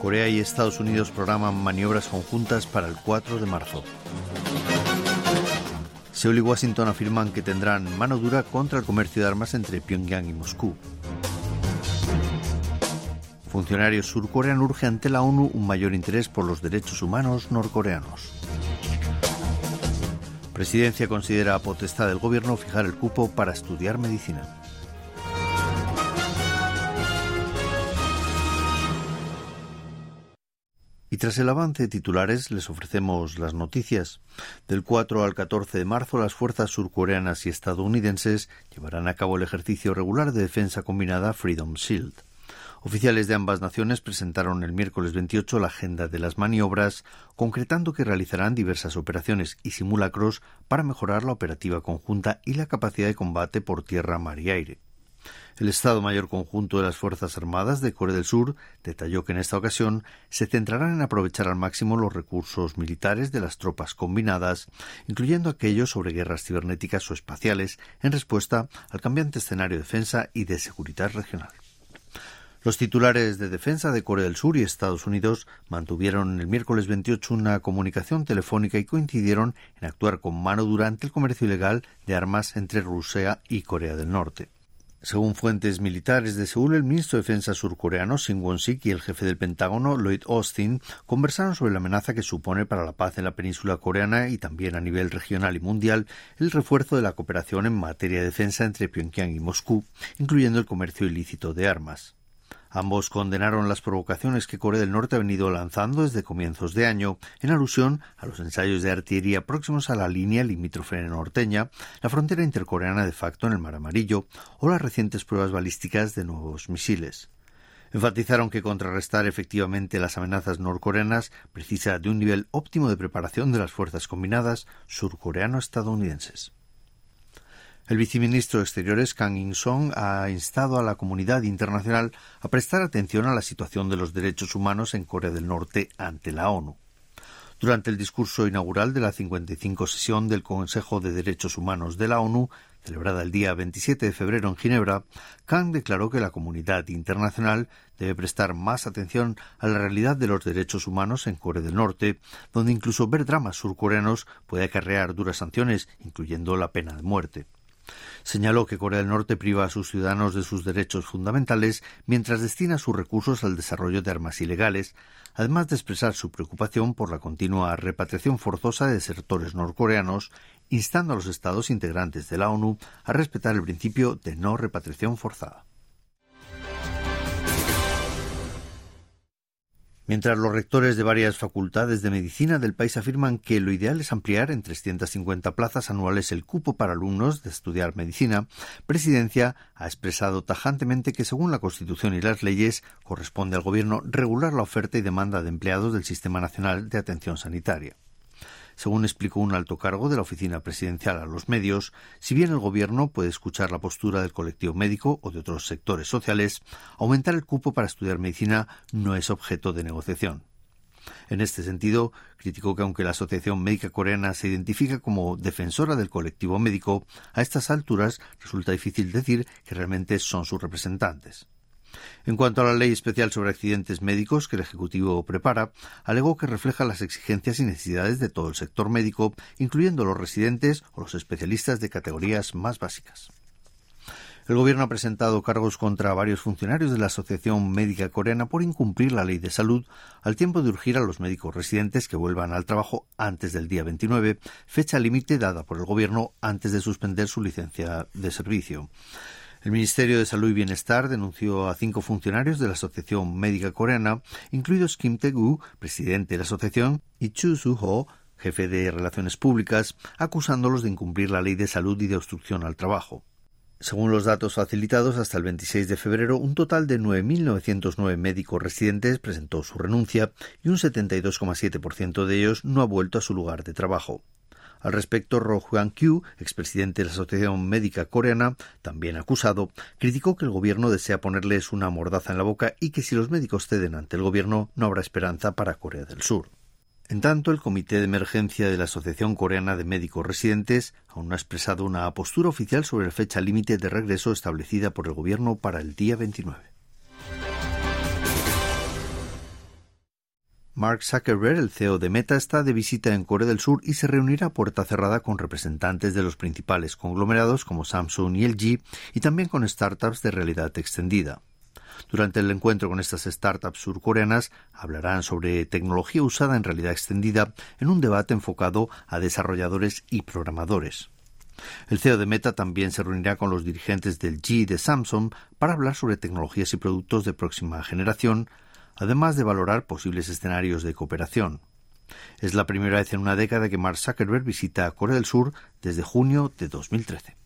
Corea y Estados Unidos programan maniobras conjuntas para el 4 de marzo. Seúl y Washington afirman que tendrán mano dura contra el comercio de armas entre Pyongyang y Moscú. Funcionarios surcoreanos urgen ante la ONU un mayor interés por los derechos humanos norcoreanos. Presidencia considera potestad del gobierno fijar el cupo para estudiar medicina. Y tras el avance de titulares les ofrecemos las noticias. Del 4 al 14 de marzo las fuerzas surcoreanas y estadounidenses llevarán a cabo el ejercicio regular de defensa combinada Freedom Shield. Oficiales de ambas naciones presentaron el miércoles 28 la agenda de las maniobras, concretando que realizarán diversas operaciones y simulacros para mejorar la operativa conjunta y la capacidad de combate por tierra, mar y aire. El Estado Mayor Conjunto de las Fuerzas Armadas de Corea del Sur detalló que en esta ocasión se centrarán en aprovechar al máximo los recursos militares de las tropas combinadas, incluyendo aquellos sobre guerras cibernéticas o espaciales, en respuesta al cambiante escenario de defensa y de seguridad regional. Los titulares de defensa de Corea del Sur y Estados Unidos mantuvieron el miércoles 28 una comunicación telefónica y coincidieron en actuar con mano durante el comercio ilegal de armas entre Rusia y Corea del Norte. Según fuentes militares de Seúl, el ministro de Defensa surcoreano Shin Won-sik y el jefe del Pentágono Lloyd Austin conversaron sobre la amenaza que supone para la paz en la península coreana y también a nivel regional y mundial el refuerzo de la cooperación en materia de defensa entre Pyongyang y Moscú, incluyendo el comercio ilícito de armas. Ambos condenaron las provocaciones que Corea del Norte ha venido lanzando desde comienzos de año, en alusión a los ensayos de artillería próximos a la línea limítrofe norteña, la frontera intercoreana de facto en el Mar Amarillo, o las recientes pruebas balísticas de nuevos misiles. Enfatizaron que contrarrestar efectivamente las amenazas norcoreanas precisa de un nivel óptimo de preparación de las fuerzas combinadas surcoreano-estadounidenses. El viceministro de Exteriores Kang In-song ha instado a la comunidad internacional a prestar atención a la situación de los derechos humanos en Corea del Norte ante la ONU. Durante el discurso inaugural de la 55 sesión del Consejo de Derechos Humanos de la ONU, celebrada el día 27 de febrero en Ginebra, Kang declaró que la comunidad internacional debe prestar más atención a la realidad de los derechos humanos en Corea del Norte, donde incluso ver dramas surcoreanos puede acarrear duras sanciones, incluyendo la pena de muerte. Señaló que Corea del Norte priva a sus ciudadanos de sus derechos fundamentales mientras destina sus recursos al desarrollo de armas ilegales, además de expresar su preocupación por la continua repatriación forzosa de desertores norcoreanos, instando a los Estados integrantes de la ONU a respetar el principio de no repatriación forzada. Mientras los rectores de varias facultades de medicina del país afirman que lo ideal es ampliar en 350 plazas anuales el cupo para alumnos de estudiar medicina, Presidencia ha expresado tajantemente que según la Constitución y las leyes corresponde al Gobierno regular la oferta y demanda de empleados del Sistema Nacional de Atención Sanitaria. Según explicó un alto cargo de la oficina presidencial a los medios, si bien el Gobierno puede escuchar la postura del colectivo médico o de otros sectores sociales, aumentar el cupo para estudiar medicina no es objeto de negociación. En este sentido, criticó que aunque la Asociación Médica Coreana se identifica como defensora del colectivo médico, a estas alturas resulta difícil decir que realmente son sus representantes. En cuanto a la ley especial sobre accidentes médicos que el Ejecutivo prepara, alegó que refleja las exigencias y necesidades de todo el sector médico, incluyendo los residentes o los especialistas de categorías más básicas. El gobierno ha presentado cargos contra varios funcionarios de la Asociación Médica Coreana por incumplir la ley de salud, al tiempo de urgir a los médicos residentes que vuelvan al trabajo antes del día 29, fecha límite dada por el gobierno antes de suspender su licencia de servicio. El Ministerio de Salud y Bienestar denunció a cinco funcionarios de la Asociación Médica Coreana, incluidos Kim Tae-gu, presidente de la asociación, y Chu Su-ho, jefe de Relaciones Públicas, acusándolos de incumplir la ley de salud y de obstrucción al trabajo. Según los datos facilitados hasta el 26 de febrero, un total de 9.909 médicos residentes presentó su renuncia y un 72,7% de ellos no ha vuelto a su lugar de trabajo. Al respecto, Ro Hwan Kyu, expresidente de la Asociación Médica Coreana, también acusado, criticó que el gobierno desea ponerles una mordaza en la boca y que si los médicos ceden ante el gobierno no habrá esperanza para Corea del Sur. En tanto, el Comité de Emergencia de la Asociación Coreana de Médicos Residentes aún no ha expresado una postura oficial sobre la fecha límite de regreso establecida por el Gobierno para el día 29. Mark Zuckerberg, el CEO de Meta, está de visita en Corea del Sur y se reunirá a puerta cerrada con representantes de los principales conglomerados como Samsung y LG y también con startups de realidad extendida. Durante el encuentro con estas startups surcoreanas hablarán sobre tecnología usada en realidad extendida en un debate enfocado a desarrolladores y programadores. El CEO de Meta también se reunirá con los dirigentes del G de Samsung para hablar sobre tecnologías y productos de próxima generación, además de valorar posibles escenarios de cooperación. Es la primera vez en una década que Mark Zuckerberg visita Corea del Sur desde junio de 2013.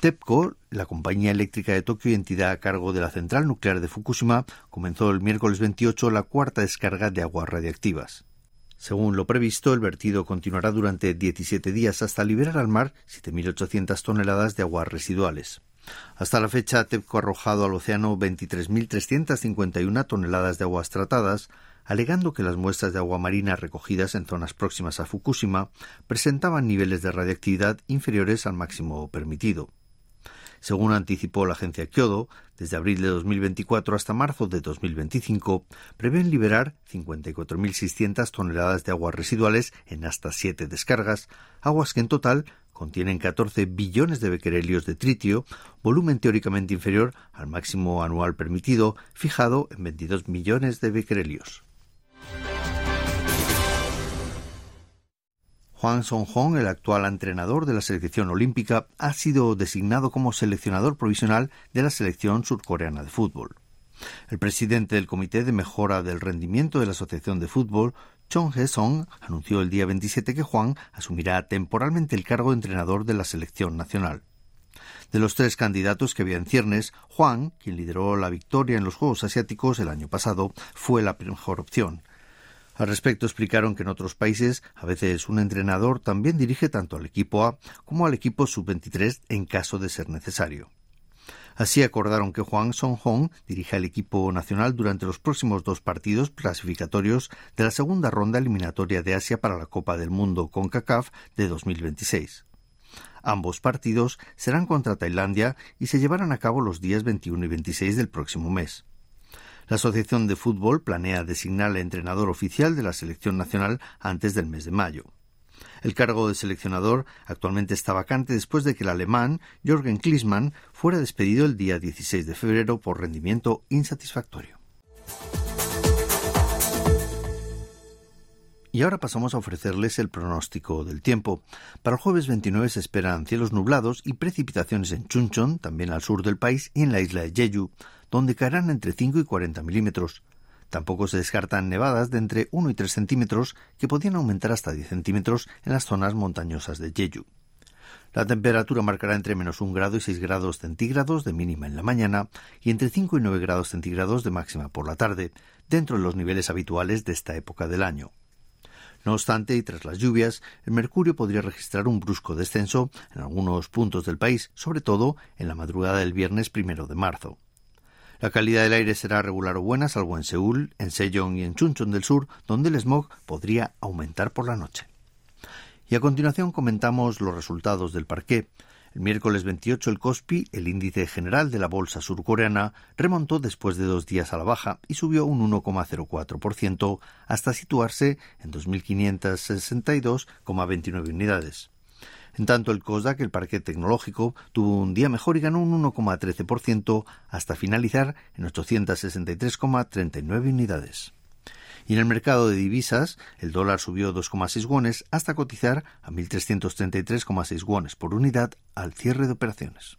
TEPCO, la compañía eléctrica de Tokio y entidad a cargo de la central nuclear de Fukushima, comenzó el miércoles 28 la cuarta descarga de aguas radiactivas. Según lo previsto, el vertido continuará durante 17 días hasta liberar al mar 7.800 toneladas de aguas residuales. Hasta la fecha, TEPCO ha arrojado al océano 23.351 toneladas de aguas tratadas, alegando que las muestras de agua marina recogidas en zonas próximas a Fukushima presentaban niveles de radiactividad inferiores al máximo permitido. Según anticipó la agencia Kyodo, desde abril de 2024 hasta marzo de 2025 prevén liberar 54.600 toneladas de aguas residuales en hasta siete descargas, aguas que en total contienen 14 billones de becquerelios de tritio, volumen teóricamente inferior al máximo anual permitido, fijado en 22 millones de becquerelios. Juan Song-hong, el actual entrenador de la selección olímpica, ha sido designado como seleccionador provisional de la selección surcoreana de fútbol. El presidente del Comité de Mejora del Rendimiento de la Asociación de Fútbol, Chong He-song, anunció el día 27 que Juan asumirá temporalmente el cargo de entrenador de la selección nacional. De los tres candidatos que había en ciernes, Juan, quien lideró la victoria en los Juegos Asiáticos el año pasado, fue la mejor opción. Al respecto explicaron que en otros países a veces un entrenador también dirige tanto al equipo A como al equipo sub-23 en caso de ser necesario. Así acordaron que Juan Song-hong dirija el equipo nacional durante los próximos dos partidos clasificatorios de la segunda ronda eliminatoria de Asia para la Copa del Mundo con CACAF de 2026. Ambos partidos serán contra Tailandia y se llevarán a cabo los días 21 y 26 del próximo mes. La Asociación de Fútbol planea designar al entrenador oficial de la selección nacional antes del mes de mayo. El cargo de seleccionador actualmente está vacante después de que el alemán Jürgen Klinsmann fuera despedido el día 16 de febrero por rendimiento insatisfactorio. Y ahora pasamos a ofrecerles el pronóstico del tiempo. Para el jueves 29 se esperan cielos nublados y precipitaciones en Chuncheon, también al sur del país, y en la isla de Jeju donde caerán entre 5 y 40 milímetros. Tampoco se descartan nevadas de entre 1 y 3 centímetros que podrían aumentar hasta 10 centímetros en las zonas montañosas de Jeju. La temperatura marcará entre menos 1 grado y 6 grados centígrados de mínima en la mañana y entre 5 y 9 grados centígrados de máxima por la tarde, dentro de los niveles habituales de esta época del año. No obstante, y tras las lluvias, el mercurio podría registrar un brusco descenso en algunos puntos del país, sobre todo en la madrugada del viernes primero de marzo. La calidad del aire será regular o buena, salvo en Seúl, en Sejong y en Chuncheon del Sur, donde el smog podría aumentar por la noche. Y a continuación comentamos los resultados del parqué. El miércoles 28 el Kospi, el índice general de la bolsa surcoreana, remontó después de dos días a la baja y subió un 1,04% hasta situarse en 2.562,29 unidades. En tanto, el COSDAC, el parque tecnológico, tuvo un día mejor y ganó un 1,13% hasta finalizar en 863,39 unidades. Y en el mercado de divisas, el dólar subió 2,6 wones hasta cotizar a 1.333,6 wones por unidad al cierre de operaciones.